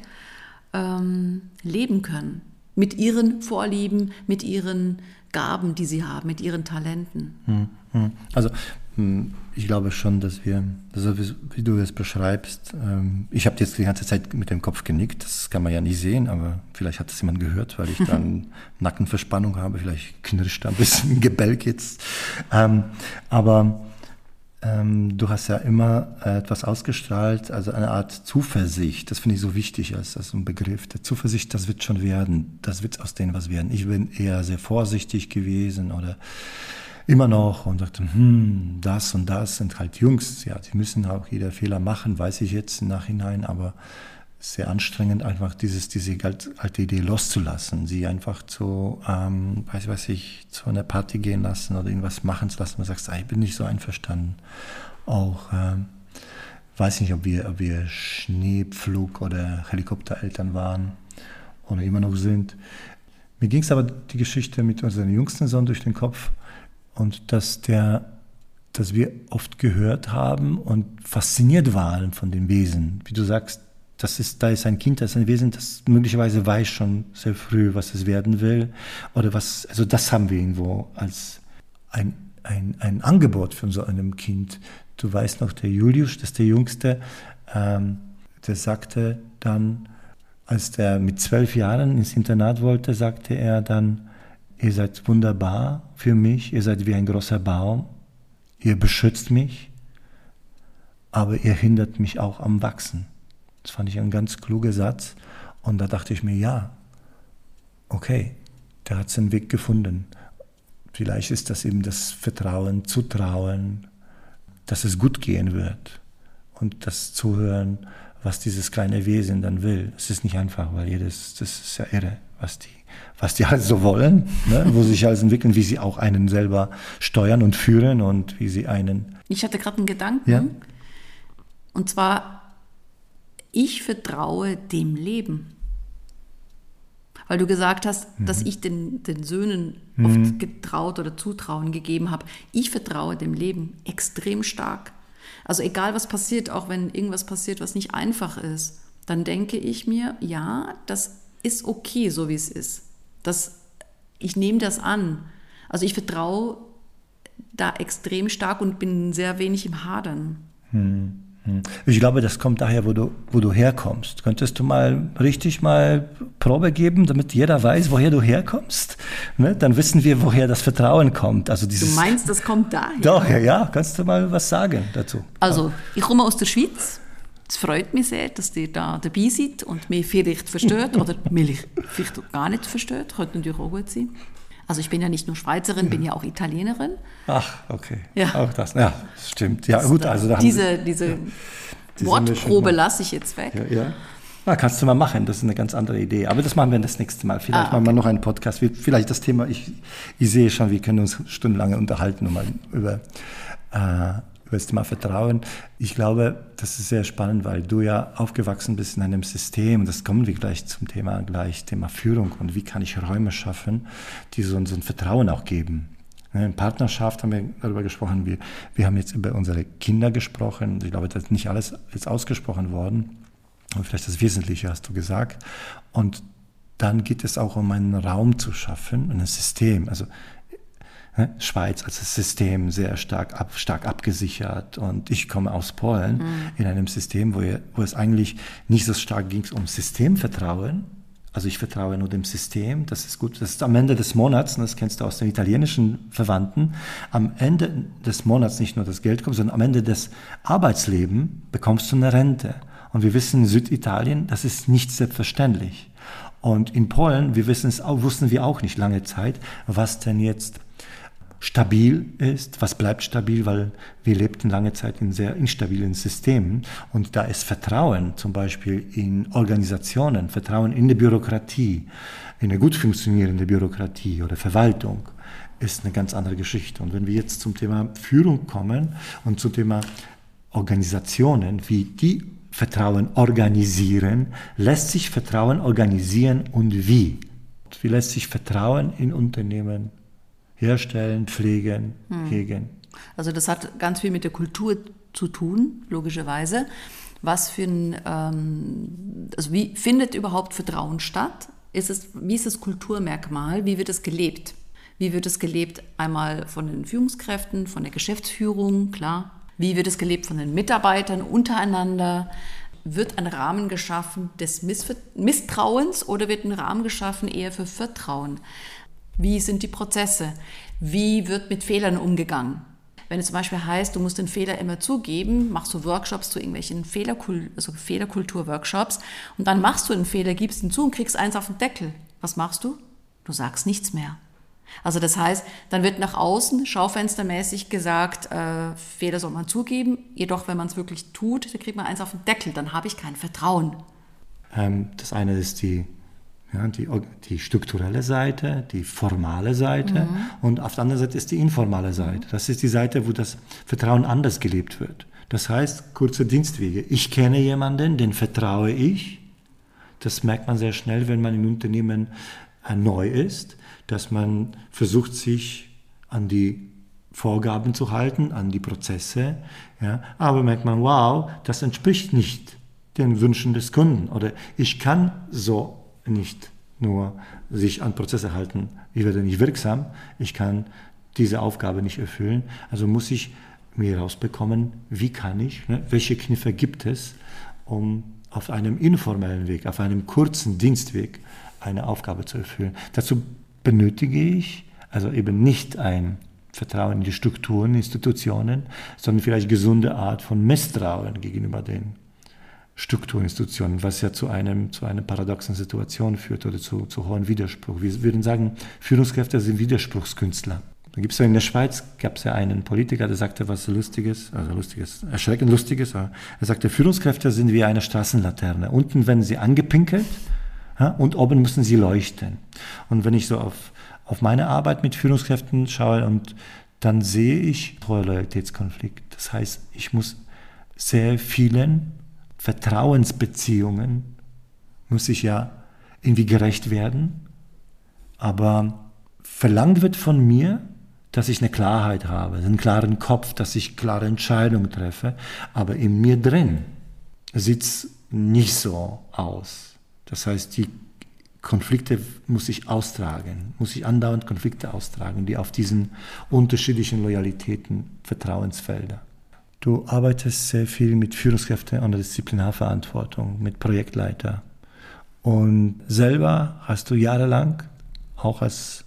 ähm, leben können. Mit ihren Vorlieben, mit ihren Gaben, die sie haben, mit ihren Talenten. Hm, hm. Also hm, ich glaube schon, dass wir, also wie du es beschreibst, ähm, ich habe jetzt die ganze Zeit mit dem Kopf genickt, das kann man ja nicht sehen, aber vielleicht hat es jemand gehört, weil ich dann Nackenverspannung habe, vielleicht knirscht da ein bisschen Gebälk jetzt. Ähm, aber ähm, du hast ja immer äh, etwas ausgestrahlt, also eine Art Zuversicht. Das finde ich so wichtig als, als ein Begriff. Der Zuversicht, das wird schon werden. Das wird aus denen was werden. Ich bin eher sehr vorsichtig gewesen oder immer noch und dachte, hm, das und das sind halt Jungs. Ja, die müssen auch jeder Fehler machen, weiß ich jetzt im Nachhinein, aber sehr anstrengend, einfach dieses, diese alte Idee loszulassen, sie einfach zu, ähm, weiß, weiß ich, zu einer Party gehen lassen oder irgendwas machen zu lassen. Man sagt, ah, ich bin nicht so einverstanden. Auch, ähm, weiß nicht, ob wir, ob wir Schneepflug- oder Helikoptereltern waren oder immer noch sind. Mir ging es aber die Geschichte mit unserem jüngsten Sohn durch den Kopf und dass der dass wir oft gehört haben und fasziniert waren von dem Wesen. Wie du sagst, das ist, da ist ein Kind, das ist ein Wesen, das möglicherweise weiß schon sehr früh, was es werden will. Oder was, also das haben wir irgendwo als ein, ein, ein Angebot von so einem Kind. Du weißt noch, der Julius, das ist der Jüngste, ähm, der sagte dann, als der mit zwölf Jahren ins Internat wollte, sagte er dann, ihr seid wunderbar für mich, ihr seid wie ein großer Baum, ihr beschützt mich, aber ihr hindert mich auch am Wachsen. Das fand ich ein ganz kluger Satz. Und da dachte ich mir, ja, okay, der hat seinen Weg gefunden. Vielleicht ist das eben das Vertrauen, Zutrauen, dass es gut gehen wird. Und das Zuhören, was dieses kleine Wesen dann will. Es ist nicht einfach, weil jedes, das ist ja irre, was die, was die halt so wollen, ne? wo sie sich alles entwickeln, wie sie auch einen selber steuern und führen und wie sie einen. Ich hatte gerade einen Gedanken. Ja? Und zwar ich vertraue dem Leben. Weil du gesagt hast, mhm. dass ich den, den Söhnen mhm. oft getraut oder Zutrauen gegeben habe. Ich vertraue dem Leben extrem stark. Also egal was passiert, auch wenn irgendwas passiert, was nicht einfach ist, dann denke ich mir, ja, das ist okay, so wie es ist. Das, ich nehme das an. Also ich vertraue da extrem stark und bin sehr wenig im Hadern. Hm. Ich glaube, das kommt daher, wo du, wo du herkommst. Könntest du mal richtig mal Probe geben, damit jeder weiß, woher du herkommst? Ne? Dann wissen wir, woher das Vertrauen kommt. Also dieses, du meinst, das kommt daher? Doch, ja, ja. Kannst du mal was sagen dazu? Also, ich komme aus der Schweiz. Es freut mich sehr, dass ihr da dabei seid und mich vielleicht versteht oder mich vielleicht gar nicht versteht. Könnte natürlich auch gut sein. Also ich bin ja nicht nur Schweizerin, bin ja auch Italienerin. Ach, okay. Ja. Auch das, ja, stimmt. Ja, gut, also da diese, diese, ja, diese Wortprobe lasse ich jetzt weg. Ja, ja. Na, kannst du mal machen, das ist eine ganz andere Idee. Aber das machen wir das nächste Mal. Vielleicht ah, okay. machen wir noch einen Podcast. Vielleicht das Thema, ich, ich sehe schon, wir können uns stundenlang unterhalten mal über äh, über das Thema Vertrauen. Ich glaube, das ist sehr spannend, weil du ja aufgewachsen bist in einem System, das kommen wir gleich zum Thema, gleich Thema Führung und wie kann ich Räume schaffen, die so, so ein Vertrauen auch geben. In Partnerschaft haben wir darüber gesprochen, wir, wir haben jetzt über unsere Kinder gesprochen. Ich glaube, das ist nicht alles jetzt ausgesprochen worden. Aber vielleicht das Wesentliche hast du gesagt. Und dann geht es auch um einen Raum zu schaffen, ein System. Also Ne? Schweiz als System sehr stark, ab, stark abgesichert und ich komme aus Polen mhm. in einem System, wo, wo es eigentlich nicht so stark ging um Systemvertrauen, also ich vertraue nur dem System, das ist gut. Das ist am Ende des Monats, das kennst du aus den italienischen Verwandten, am Ende des Monats nicht nur das Geld kommt, sondern am Ende des Arbeitslebens bekommst du eine Rente. Und wir wissen in Süditalien, das ist nicht selbstverständlich. Und in Polen, wir wissen es auch, wussten wir auch nicht lange Zeit, was denn jetzt stabil ist, was bleibt stabil, weil wir lebten lange Zeit in sehr instabilen Systemen und da ist Vertrauen zum Beispiel in Organisationen, Vertrauen in die Bürokratie, in eine gut funktionierende Bürokratie oder Verwaltung ist eine ganz andere Geschichte. Und wenn wir jetzt zum Thema Führung kommen und zum Thema Organisationen, wie die Vertrauen organisieren, lässt sich Vertrauen organisieren und wie? Wie lässt sich Vertrauen in Unternehmen herstellen, pflegen, hm. hegen. Also das hat ganz viel mit der Kultur zu tun, logischerweise. Was für ein, ähm, also wie findet überhaupt Vertrauen statt? Ist es, wie ist das Kulturmerkmal? Wie wird es gelebt? Wie wird es gelebt einmal von den Führungskräften, von der Geschäftsführung, klar. Wie wird es gelebt von den Mitarbeitern untereinander? Wird ein Rahmen geschaffen des Misstrauens oder wird ein Rahmen geschaffen eher für Vertrauen? Wie sind die Prozesse? Wie wird mit Fehlern umgegangen? Wenn es zum Beispiel heißt, du musst den Fehler immer zugeben, machst du Workshops zu irgendwelchen Fehlerkul also Fehlerkultur-Workshops und dann machst du einen Fehler, gibst ihn zu und kriegst eins auf den Deckel. Was machst du? Du sagst nichts mehr. Also das heißt, dann wird nach außen schaufenstermäßig gesagt, äh, Fehler soll man zugeben, jedoch wenn man es wirklich tut, dann kriegt man eins auf den Deckel, dann habe ich kein Vertrauen. Ähm, das eine ist die ja, die, die strukturelle Seite, die formale Seite mhm. und auf der anderen Seite ist die informale Seite. Das ist die Seite, wo das Vertrauen anders gelebt wird. Das heißt, kurze Dienstwege. Ich kenne jemanden, den vertraue ich. Das merkt man sehr schnell, wenn man im Unternehmen äh, neu ist, dass man versucht, sich an die Vorgaben zu halten, an die Prozesse. Ja, aber merkt man, wow, das entspricht nicht den Wünschen des Kunden oder ich kann so nicht nur sich an Prozesse halten, ich werde nicht wirksam, ich kann diese Aufgabe nicht erfüllen. Also muss ich mir herausbekommen, wie kann ich, ne, welche Kniffe gibt es, um auf einem informellen Weg, auf einem kurzen Dienstweg eine Aufgabe zu erfüllen. Dazu benötige ich also eben nicht ein Vertrauen in die Strukturen, Institutionen, sondern vielleicht gesunde Art von Misstrauen gegenüber den Strukturinstitutionen, was ja zu einem, zu einer paradoxen Situation führt oder zu, zu hohem Widerspruch. Wir würden sagen, Führungskräfte sind Widerspruchskünstler. Da gibt es ja in der Schweiz, gab es ja einen Politiker, der sagte was Lustiges, also Lustiges, erschreckend Lustiges. Er sagte, Führungskräfte sind wie eine Straßenlaterne. Unten werden sie angepinkelt und oben müssen sie leuchten. Und wenn ich so auf, auf meine Arbeit mit Führungskräften schaue und dann sehe ich hohe Loyalitätskonflikt. Das heißt, ich muss sehr vielen Vertrauensbeziehungen muss ich ja irgendwie gerecht werden, aber verlangt wird von mir, dass ich eine Klarheit habe, einen klaren Kopf, dass ich klare Entscheidungen treffe, aber in mir drin sieht es nicht so aus. Das heißt, die Konflikte muss ich austragen, muss ich andauernd Konflikte austragen, die auf diesen unterschiedlichen Loyalitäten, Vertrauensfelder. Du arbeitest sehr viel mit Führungskräften und Disziplinarverantwortung, mit Projektleiter. Und selber hast du jahrelang auch als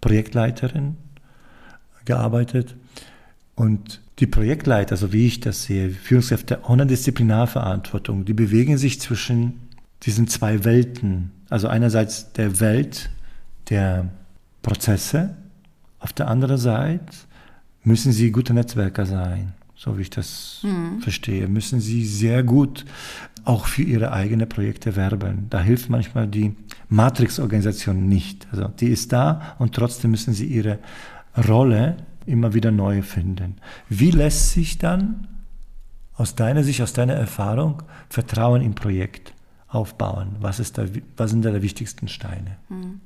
Projektleiterin gearbeitet. Und die Projektleiter, so wie ich das sehe, Führungskräfte ohne Disziplinarverantwortung, die bewegen sich zwischen diesen zwei Welten. Also einerseits der Welt der Prozesse, auf der anderen Seite müssen sie gute Netzwerker sein so wie ich das mhm. verstehe, müssen sie sehr gut auch für ihre eigenen Projekte werben. Da hilft manchmal die Matrix-Organisation nicht. Also die ist da und trotzdem müssen sie ihre Rolle immer wieder neu finden. Wie lässt sich dann aus deiner Sicht, aus deiner Erfahrung Vertrauen im Projekt aufbauen? Was, ist da, was sind da die wichtigsten Steine? Mhm.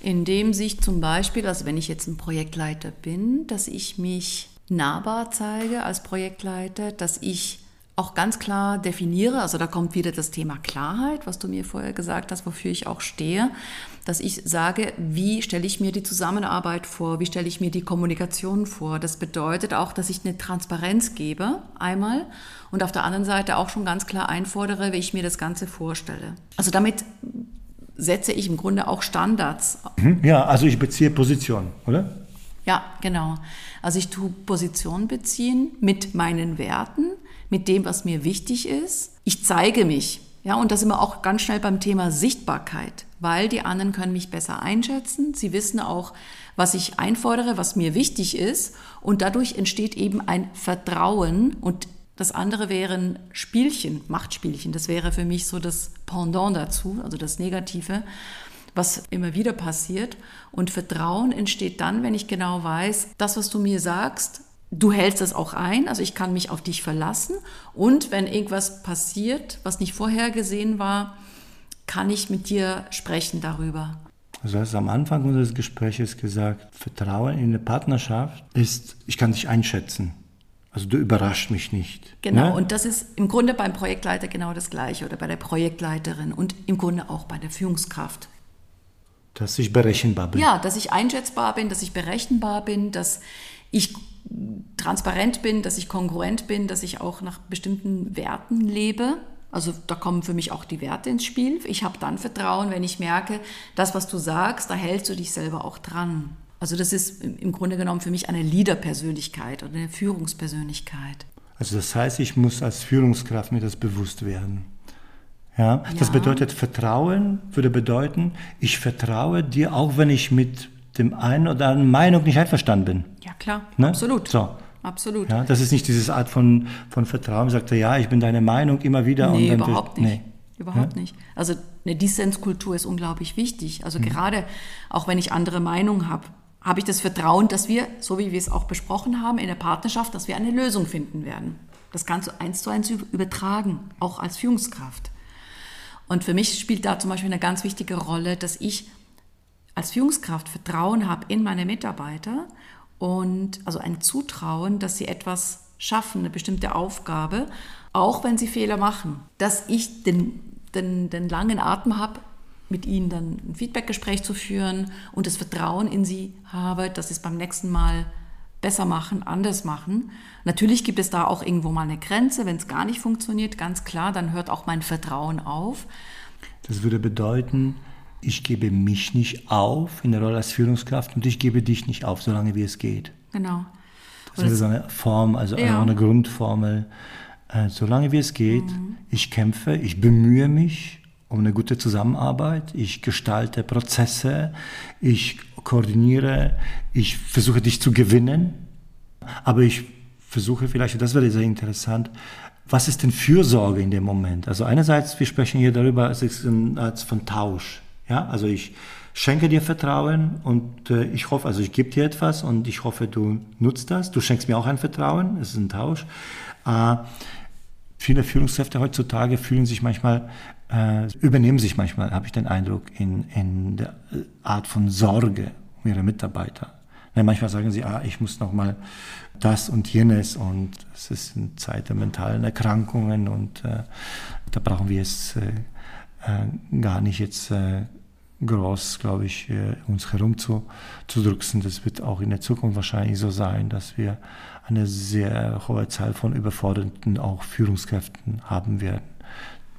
Indem sich zum Beispiel, also wenn ich jetzt ein Projektleiter bin, dass ich mich nahbar zeige als Projektleiter, dass ich auch ganz klar definiere, also da kommt wieder das Thema Klarheit, was du mir vorher gesagt hast, wofür ich auch stehe, dass ich sage, wie stelle ich mir die Zusammenarbeit vor, wie stelle ich mir die Kommunikation vor. Das bedeutet auch, dass ich eine Transparenz gebe, einmal, und auf der anderen Seite auch schon ganz klar einfordere, wie ich mir das Ganze vorstelle. Also damit setze ich im Grunde auch Standards. Mhm. Ja, also ich beziehe Position, oder? Ja, genau. Also ich tue Position beziehen mit meinen Werten, mit dem, was mir wichtig ist. Ich zeige mich. Ja, und da sind wir auch ganz schnell beim Thema Sichtbarkeit, weil die anderen können mich besser einschätzen. Sie wissen auch, was ich einfordere, was mir wichtig ist. Und dadurch entsteht eben ein Vertrauen. Und das andere wären Spielchen, Machtspielchen. Das wäre für mich so das Pendant dazu, also das Negative, was immer wieder passiert. Und Vertrauen entsteht dann, wenn ich genau weiß, das, was du mir sagst, du hältst das auch ein, also ich kann mich auf dich verlassen und wenn irgendwas passiert, was nicht vorhergesehen war, kann ich mit dir sprechen darüber. Also hast am Anfang unseres Gesprächs gesagt, Vertrauen in eine Partnerschaft ist, ich kann dich einschätzen. Also du überrascht mich nicht. Genau, ne? und das ist im Grunde beim Projektleiter genau das Gleiche oder bei der Projektleiterin und im Grunde auch bei der Führungskraft. Dass ich berechenbar bin. Ja, dass ich einschätzbar bin, dass ich berechenbar bin, dass ich transparent bin, dass ich kongruent bin, dass ich auch nach bestimmten Werten lebe. Also da kommen für mich auch die Werte ins Spiel. Ich habe dann Vertrauen, wenn ich merke, das, was du sagst, da hältst du dich selber auch dran. Also das ist im Grunde genommen für mich eine Leader-Persönlichkeit oder eine Führungspersönlichkeit. Also das heißt, ich muss als Führungskraft mir das bewusst werden. Ja, das ja. bedeutet Vertrauen würde bedeuten, ich vertraue dir, auch wenn ich mit dem einen oder anderen Meinung nicht einverstanden bin. Ja, klar, ne? absolut. So. Absolut. Ja, das ist nicht diese Art von, von Vertrauen, sagt er, ja, ich bin deine Meinung immer wieder. Nee, und überhaupt nicht. Nee. Überhaupt ja? nicht. Also eine Dissenskultur ist unglaublich wichtig. Also mhm. gerade auch wenn ich andere Meinungen habe, habe ich das Vertrauen, dass wir, so wie wir es auch besprochen haben, in der Partnerschaft, dass wir eine Lösung finden werden. Das kannst du eins zu eins übertragen, auch als Führungskraft. Und für mich spielt da zum Beispiel eine ganz wichtige Rolle, dass ich als Führungskraft Vertrauen habe in meine Mitarbeiter und also ein Zutrauen, dass sie etwas schaffen, eine bestimmte Aufgabe, auch wenn sie Fehler machen. Dass ich den, den, den langen Atem habe, mit ihnen dann ein Feedbackgespräch zu führen und das Vertrauen in sie habe, dass sie es beim nächsten Mal besser machen, anders machen. Natürlich gibt es da auch irgendwo mal eine Grenze, wenn es gar nicht funktioniert, ganz klar, dann hört auch mein Vertrauen auf. Das würde bedeuten, ich gebe mich nicht auf in der Rolle als Führungskraft und ich gebe dich nicht auf, solange wie es geht. Genau. Das ist so eine Form, also ja. eine Grundformel. Äh, solange wie es geht, mhm. ich kämpfe, ich bemühe mich um eine gute Zusammenarbeit, ich gestalte Prozesse, ich koordiniere, ich versuche dich zu gewinnen, aber ich versuche vielleicht, und das wäre sehr interessant, was ist denn Fürsorge in dem Moment? Also einerseits, wir sprechen hier darüber, es ist eine Art von Tausch. Ja, also ich schenke dir Vertrauen und äh, ich hoffe, also ich gebe dir etwas und ich hoffe, du nutzt das. Du schenkst mir auch ein Vertrauen, es ist ein Tausch. Äh, viele Führungskräfte heutzutage fühlen sich manchmal, äh, übernehmen sich manchmal, habe ich den Eindruck, in, in der Art von Sorge um ihre Mitarbeiter. Ja, manchmal sagen sie, ah, ich muss noch mal das und jenes und es ist eine Zeit der mentalen Erkrankungen und äh, da brauchen wir es äh, äh, gar nicht jetzt äh, groß, glaube ich, äh, uns herumzudrücken. Das wird auch in der Zukunft wahrscheinlich so sein, dass wir eine sehr hohe Zahl von überforderten auch Führungskräften haben werden,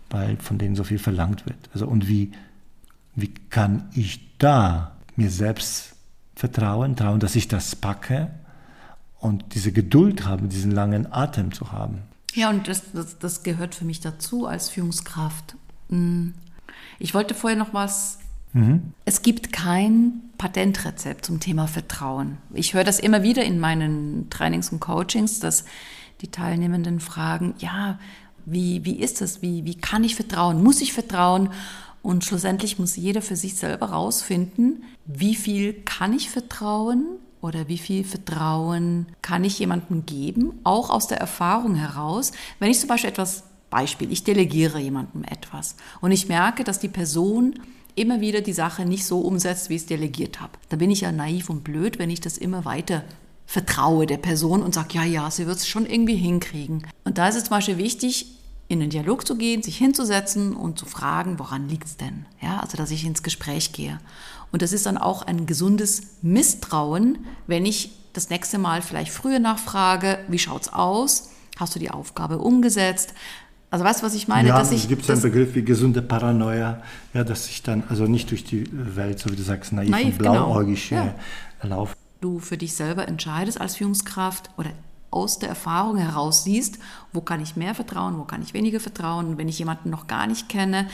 weil von denen so viel verlangt wird. Also und wie, wie kann ich da mir selbst vertrauen, trauen, dass ich das packe und diese Geduld haben, diesen langen Atem zu haben? Ja, und das, das, das gehört für mich dazu als Führungskraft. Mm. Ich wollte vorher noch was. Mhm. Es gibt kein Patentrezept zum Thema Vertrauen. Ich höre das immer wieder in meinen Trainings und Coachings, dass die Teilnehmenden fragen, ja, wie, wie ist das? Wie, wie kann ich vertrauen? Muss ich vertrauen? Und schlussendlich muss jeder für sich selber rausfinden, wie viel kann ich vertrauen oder wie viel Vertrauen kann ich jemandem geben, auch aus der Erfahrung heraus. Wenn ich zum Beispiel etwas Beispiel, ich delegiere jemandem etwas und ich merke, dass die Person immer wieder die Sache nicht so umsetzt, wie ich es delegiert habe. Da bin ich ja naiv und blöd, wenn ich das immer weiter vertraue der Person und sage, ja, ja, sie wird es schon irgendwie hinkriegen. Und da ist es zum Beispiel wichtig, in den Dialog zu gehen, sich hinzusetzen und zu fragen, woran liegt es denn? Ja, also dass ich ins Gespräch gehe. Und das ist dann auch ein gesundes Misstrauen, wenn ich das nächste Mal vielleicht früher nachfrage, wie schaut's aus? Hast du die Aufgabe umgesetzt? Also weißt du, was ich meine? Ja, dass ich, es gibt so einen Begriff wie gesunde Paranoia, ja, dass ich dann also nicht durch die Welt, so wie du sagst, naiv, naiv und genau. blauäugig genau. ja. laufe. Du für dich selber entscheidest als Führungskraft oder aus der Erfahrung heraus siehst, wo kann ich mehr vertrauen, wo kann ich weniger vertrauen, wenn ich jemanden noch gar nicht kenne.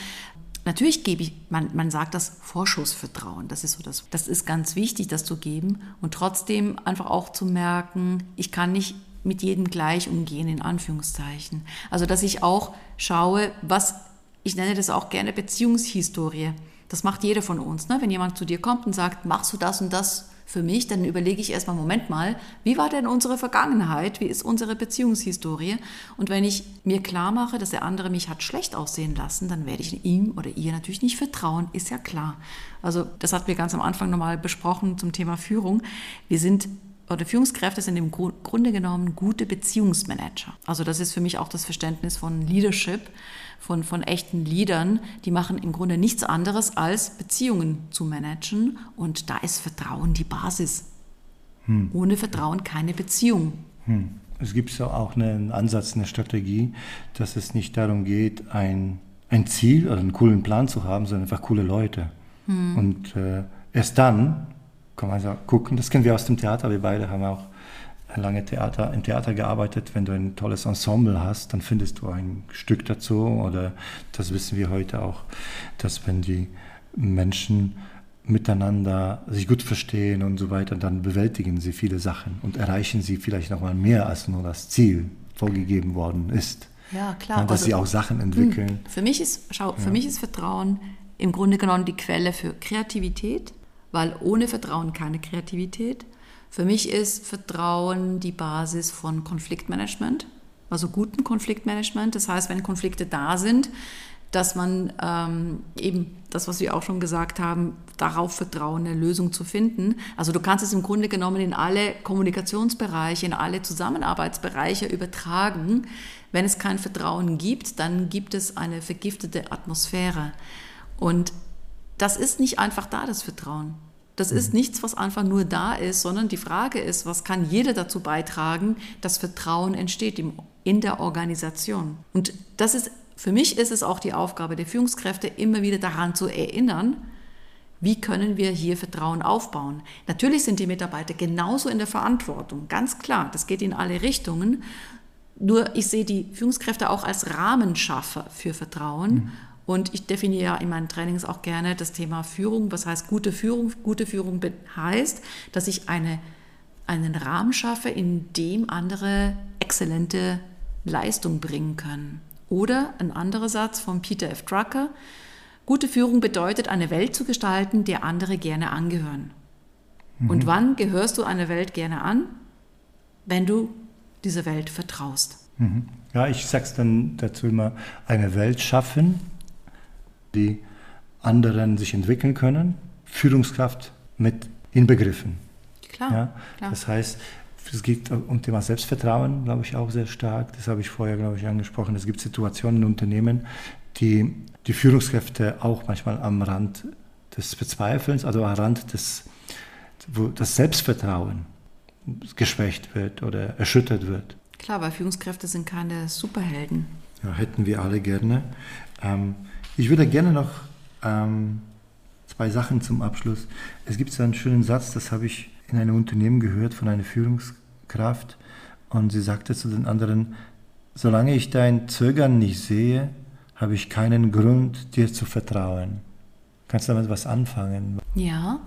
Natürlich gebe ich, man, man sagt das Vorschussvertrauen, das ist so das, das ist ganz wichtig, das zu geben und trotzdem einfach auch zu merken, ich kann nicht mit jedem gleich umgehen, in Anführungszeichen. Also, dass ich auch schaue, was, ich nenne das auch gerne Beziehungshistorie. Das macht jeder von uns. Ne? Wenn jemand zu dir kommt und sagt, machst du das und das für mich, dann überlege ich erstmal, Moment mal, wie war denn unsere Vergangenheit? Wie ist unsere Beziehungshistorie? Und wenn ich mir klar mache, dass der andere mich hat schlecht aussehen lassen, dann werde ich ihm oder ihr natürlich nicht vertrauen, ist ja klar. Also das hatten wir ganz am Anfang nochmal besprochen zum Thema Führung. Wir sind oder Führungskräfte sind im Grunde genommen gute Beziehungsmanager. Also das ist für mich auch das Verständnis von Leadership, von, von echten Leadern. Die machen im Grunde nichts anderes, als Beziehungen zu managen. Und da ist Vertrauen die Basis. Hm. Ohne Vertrauen keine Beziehung. Hm. Es gibt so auch einen Ansatz, eine Strategie, dass es nicht darum geht, ein, ein Ziel oder einen coolen Plan zu haben, sondern einfach coole Leute. Hm. Und äh, erst dann kann man so gucken. Das kennen wir aus dem Theater. Wir beide haben auch lange Theater, im Theater gearbeitet. Wenn du ein tolles Ensemble hast, dann findest du ein Stück dazu. Oder das wissen wir heute auch, dass wenn die Menschen miteinander sich gut verstehen und so weiter, dann bewältigen sie viele Sachen und erreichen sie vielleicht nochmal mehr, als nur das Ziel vorgegeben worden ist. Ja, klar. Ja, dass also, sie auch Sachen entwickeln. Für mich ist, schau, für ja. mich ist Vertrauen im Grunde genommen die Quelle für Kreativität, weil ohne Vertrauen keine Kreativität. Für mich ist Vertrauen die Basis von Konfliktmanagement, also guten Konfliktmanagement. Das heißt, wenn Konflikte da sind, dass man ähm, eben das, was wir auch schon gesagt haben, darauf vertrauen, eine Lösung zu finden. Also du kannst es im Grunde genommen in alle Kommunikationsbereiche, in alle Zusammenarbeitsbereiche übertragen. Wenn es kein Vertrauen gibt, dann gibt es eine vergiftete Atmosphäre. Und das ist nicht einfach da, das Vertrauen. Das ist mhm. nichts, was einfach nur da ist, sondern die Frage ist, was kann jeder dazu beitragen, dass Vertrauen entsteht in der Organisation. Und das ist, für mich ist es auch die Aufgabe der Führungskräfte, immer wieder daran zu erinnern, wie können wir hier Vertrauen aufbauen? Natürlich sind die Mitarbeiter genauso in der Verantwortung, ganz klar, das geht in alle Richtungen. Nur ich sehe die Führungskräfte auch als Rahmenschaffer für Vertrauen. Mhm und ich definiere ja in meinen Trainings auch gerne das Thema Führung. Was heißt gute Führung? Gute Führung heißt, dass ich eine, einen Rahmen schaffe, in dem andere exzellente Leistung bringen können. Oder ein anderer Satz von Peter F. Drucker. Gute Führung bedeutet, eine Welt zu gestalten, der andere gerne angehören. Mhm. Und wann gehörst du einer Welt gerne an? Wenn du dieser Welt vertraust. Mhm. Ja, ich sag's dann dazu immer, eine Welt schaffen, die anderen sich entwickeln können, Führungskraft mit inbegriffen. Klar, ja? klar. Das heißt, es geht um Thema Selbstvertrauen, glaube ich, auch sehr stark. Das habe ich vorher, glaube ich, angesprochen. Es gibt Situationen in Unternehmen, die die Führungskräfte auch manchmal am Rand des Bezweifelns, also am Rand des, wo das Selbstvertrauen geschwächt wird oder erschüttert wird. Klar, weil Führungskräfte sind keine Superhelden. Ja, hätten wir alle gerne. Ähm, ich würde gerne noch ähm, zwei Sachen zum Abschluss. Es gibt so einen schönen Satz, das habe ich in einem Unternehmen gehört von einer Führungskraft und sie sagte zu den anderen, solange ich dein Zögern nicht sehe, habe ich keinen Grund, dir zu vertrauen. Kannst du damit was anfangen? Ja.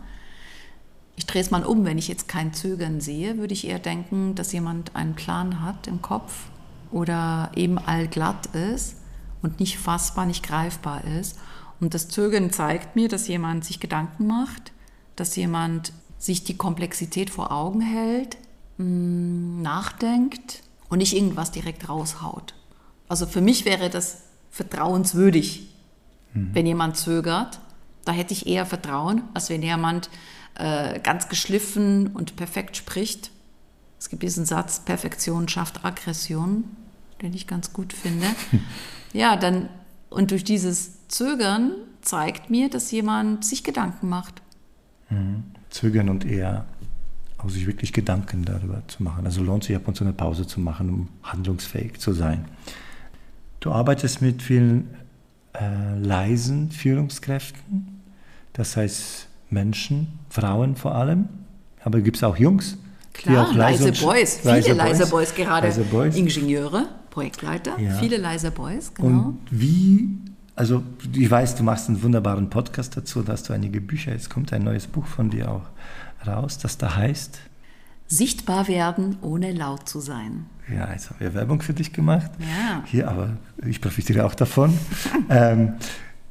Ich drehe es mal um. Wenn ich jetzt kein Zögern sehe, würde ich eher denken, dass jemand einen Plan hat im Kopf oder eben allglatt ist und nicht fassbar, nicht greifbar ist. Und das Zögern zeigt mir, dass jemand sich Gedanken macht, dass jemand sich die Komplexität vor Augen hält, mm, nachdenkt und nicht irgendwas direkt raushaut. Also für mich wäre das vertrauenswürdig, mhm. wenn jemand zögert. Da hätte ich eher Vertrauen, als wenn jemand äh, ganz geschliffen und perfekt spricht. Es gibt diesen Satz, Perfektion schafft Aggression, den ich ganz gut finde. ja, dann, und durch dieses Zögern zeigt mir, dass jemand sich Gedanken macht. Mhm. Zögern und eher auch sich wirklich Gedanken darüber zu machen. Also lohnt sich ab und zu eine Pause zu machen, um handlungsfähig zu sein. Du arbeitest mit vielen äh, leisen Führungskräften, das heißt Menschen, Frauen vor allem, aber gibt es auch Jungs, Klar, auch leise, leise Boys, viele leise leise Boys, gerade leise Boys. Ingenieure, Projektleiter, Ja. viele leise Boys, genau. Und wie, also ich weiß, du machst einen wunderbaren Podcast dazu, da hast du einige Bücher, jetzt kommt ein neues Buch von dir auch raus, das da heißt, Sichtbar werden, ohne laut zu sein. ja, jetzt haben wir Werbung für dich gemacht. Ja. Hier, aber ich profitiere auch davon. ähm,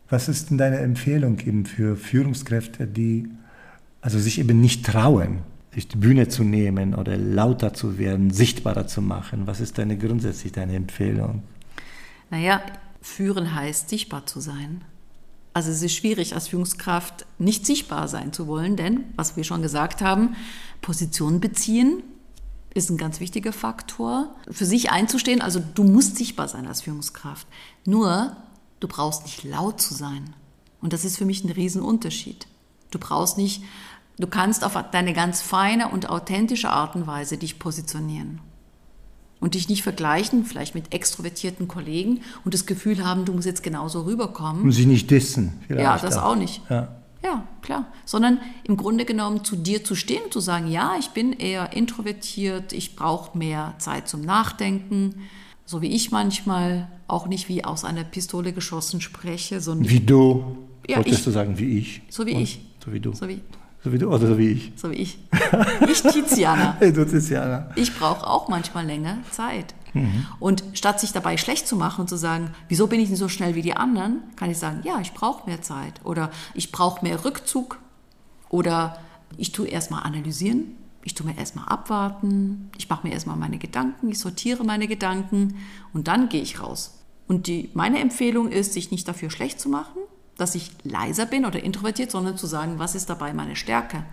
was ist denn deine Empfehlung eben für Führungskräfte, die also sich eben nicht trauen, sich die Bühne zu nehmen oder lauter zu werden, sichtbarer zu machen? Was ist deine grundsätzlich deine Empfehlung? Naja, führen heißt, sichtbar zu sein. Also es ist schwierig, als Führungskraft nicht sichtbar sein zu wollen, denn, was wir schon gesagt haben, Position beziehen ist ein ganz wichtiger Faktor. Für sich einzustehen, also du musst sichtbar sein als Führungskraft. Nur, du brauchst nicht laut zu sein. Und das ist für mich ein Riesenunterschied. Du brauchst nicht, du kannst auf deine ganz feine und authentische Art und Weise dich positionieren und dich nicht vergleichen, vielleicht mit extrovertierten Kollegen und das Gefühl haben, du musst jetzt genauso rüberkommen. Und sie nicht dissen. vielleicht Ja, das auch nicht. Ja. Ja, klar. Sondern im Grunde genommen zu dir zu stehen zu sagen, ja, ich bin eher introvertiert, ich brauche mehr Zeit zum Nachdenken, so wie ich manchmal auch nicht wie aus einer Pistole geschossen spreche, sondern Wie du, Ja, wolltest ich. du sagen, wie ich? so wie Und ich. So wie du. So wie, So wie du oder so wie ich? so wie ich. Ich, Tiziana. Du Tiziana. Ich brauche auch manchmal länger Zeit. Und statt sich dabei schlecht zu machen und zu sagen, wieso bin ich nicht so schnell wie die anderen, kann ich sagen, ja, ich brauche mehr Zeit oder ich brauche mehr Rückzug oder ich tue erstmal analysieren, ich tue mir erstmal abwarten, ich mache mir erstmal meine Gedanken, ich sortiere meine Gedanken und dann gehe ich raus. Und die, meine Empfehlung ist, sich nicht dafür schlecht zu machen, dass ich leiser bin oder introvertiert, sondern zu sagen, was ist dabei meine Stärke.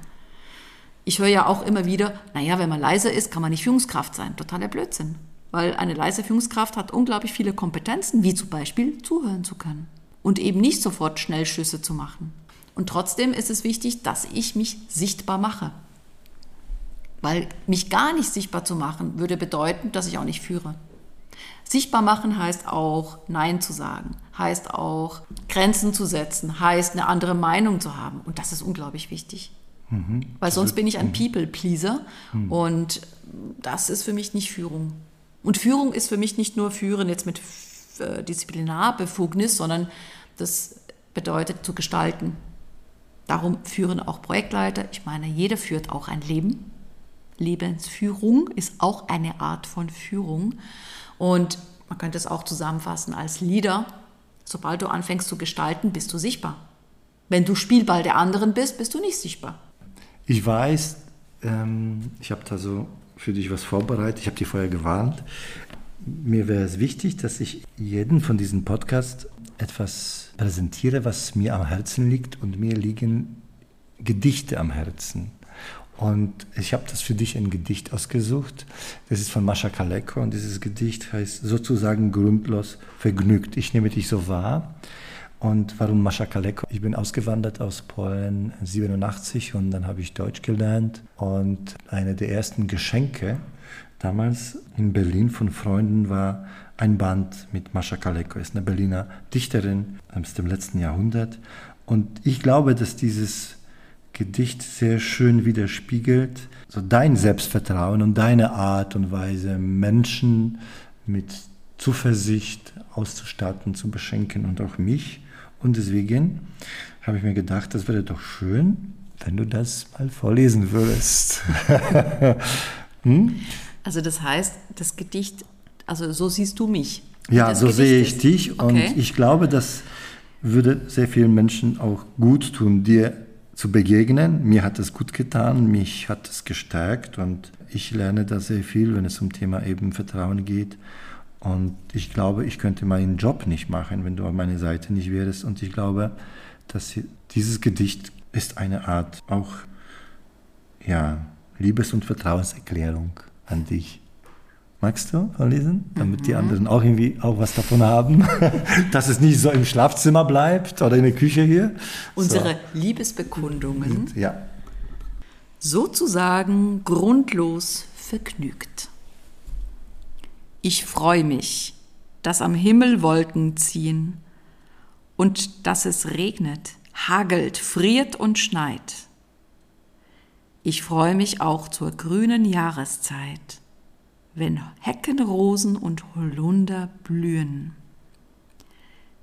Ich höre ja auch immer wieder, naja, wenn man leise ist, kann man nicht Führungskraft sein. Totaler Blödsinn. Weil eine leise Führungskraft hat unglaublich viele Kompetenzen, wie zum Beispiel zuhören zu können. Und eben nicht sofort Schnellschüsse zu machen. Und trotzdem ist es wichtig, dass ich mich sichtbar mache. Weil mich gar nicht sichtbar zu machen, würde bedeuten, dass ich auch nicht führe. Sichtbar machen heißt auch Nein zu sagen, heißt auch Grenzen zu setzen, heißt eine andere Meinung zu haben. Und das ist unglaublich wichtig. Weil sonst bin ich ein People-Pleaser und das ist für mich nicht Führung. Und Führung ist für mich nicht nur Führen jetzt mit äh, Disziplinarbefugnis, sondern das bedeutet zu gestalten. Darum führen auch Projektleiter. Ich meine, jeder führt auch ein Leben. Lebensführung ist auch eine Art von Führung. Und man könnte es auch zusammenfassen als Leader. Sobald du anfängst zu gestalten, bist du sichtbar. Wenn du Spielball der anderen bist, bist du nicht sichtbar. Ich weiß, ähm, ich habe da so für dich was vorbereitet. Ich habe dir vorher gewarnt. Mir wäre es wichtig, dass ich jeden von diesen Podcasts etwas präsentiere, was mir am Herzen liegt. Und mir liegen Gedichte am Herzen. Und ich habe das für dich ein Gedicht ausgesucht. Das ist von Mascha Kaleko und dieses Gedicht heißt sozusagen grundlos vergnügt. Ich nehme dich so wahr. Und warum Mascha Kaleko? Ich bin ausgewandert aus Polen 87 und dann habe ich Deutsch gelernt. Und eine der ersten Geschenke damals in Berlin von Freunden war ein Band mit Mascha Kaleko. Ist eine Berliner Dichterin aus dem letzten Jahrhundert. Und ich glaube, dass dieses Gedicht sehr schön widerspiegelt, so dein Selbstvertrauen und deine Art und Weise, Menschen mit Zuversicht auszustatten, zu beschenken und auch mich. Und deswegen habe ich mir gedacht, das wäre doch schön, wenn du das mal vorlesen würdest. hm? Also das heißt, das Gedicht, also so siehst du mich. Ja, Das so Gedicht sehe ich ist- dich und Okay. ich glaube, das würde sehr vielen Menschen auch gut tun, dir zu begegnen. Mir hat es gut getan, mich hat es gestärkt und ich lerne da sehr viel, wenn es um Thema eben Vertrauen geht. Und ich glaube, ich könnte meinen Job nicht machen, wenn du an meiner Seite nicht wärst. Und ich glaube, dass dieses Gedicht ist eine Art auch ja, Liebes- und Vertrauenserklärung an dich. Magst du vorlesen, damit die anderen auch irgendwie auch was davon haben, dass es nicht so im Schlafzimmer bleibt oder in der Küche hier? Unsere Liebesbekundungen So. Ja. sozusagen grundlos vergnügt. Ich freue mich, dass am Himmel Wolken ziehen und dass es regnet, hagelt, friert und schneit. Ich freue mich auch zur grünen Jahreszeit, wenn Heckenrosen und Holunder blühen.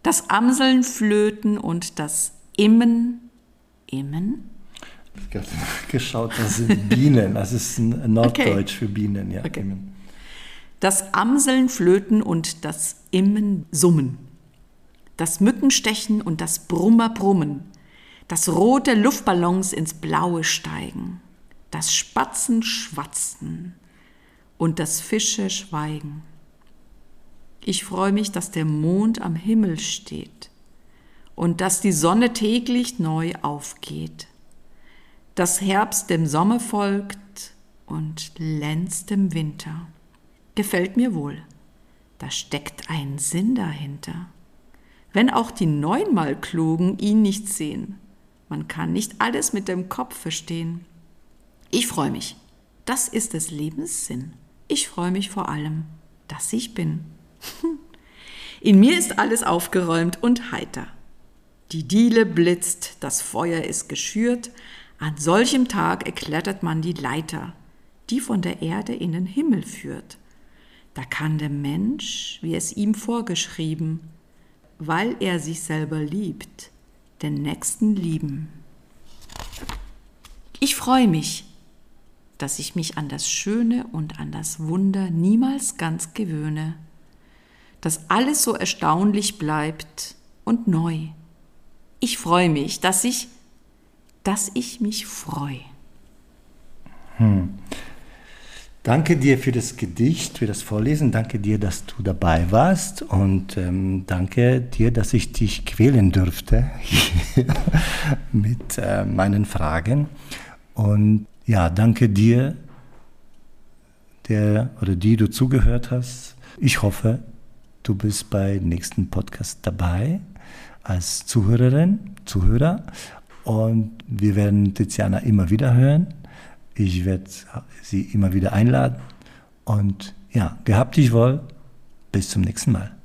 Das Amseln flöten und das Immen, Immen? Ich habe geschaut, das sind Bienen, das ist ein Norddeutsch okay. für Bienen, ja. Okay. Das Amseln flöten und das Immen summen. Das Mückenstechen und das Brummer brummen. Das rote Luftballons ins Blaue steigen. Das Spatzen schwatzen und das Fische schweigen. Ich freue mich, dass der Mond am Himmel steht und dass die Sonne täglich neu aufgeht, dass Herbst dem Sommer folgt und Lenz dem Winter. Gefällt mir wohl. Da steckt ein Sinn dahinter. Wenn auch die neunmal Klugen ihn nicht sehen. Man kann nicht alles mit dem Kopf verstehen. Ich freue mich. Das ist des Lebens Sinn. Ich freue mich vor allem, dass ich bin. In mir ist alles aufgeräumt und heiter. Die Diele blitzt, das Feuer ist geschürt, an solchem Tag erklettert man die Leiter, die von der Erde in den Himmel führt. Da kann der Mensch, wie es ihm vorgeschrieben, weil er sich selber liebt, den Nächsten lieben. Ich freue mich, dass ich mich an das Schöne und an das Wunder niemals ganz gewöhne, dass alles so erstaunlich bleibt und neu. Ich freue mich, dass ich, dass ich mich freue. Hm. Danke dir für das Gedicht, für das Vorlesen. Danke dir, dass du dabei warst. Und ähm, danke dir, dass ich dich quälen durfte mit äh, meinen Fragen. Und ja, danke dir, der oder die du zugehört hast. Ich hoffe, du bist bei nächsten Podcast dabei als Zuhörerin, Zuhörer. Und wir werden Tiziana immer wieder hören. Ich werde sie immer wieder einladen. Und ja, gehabt dich wohl. Bis zum nächsten Mal.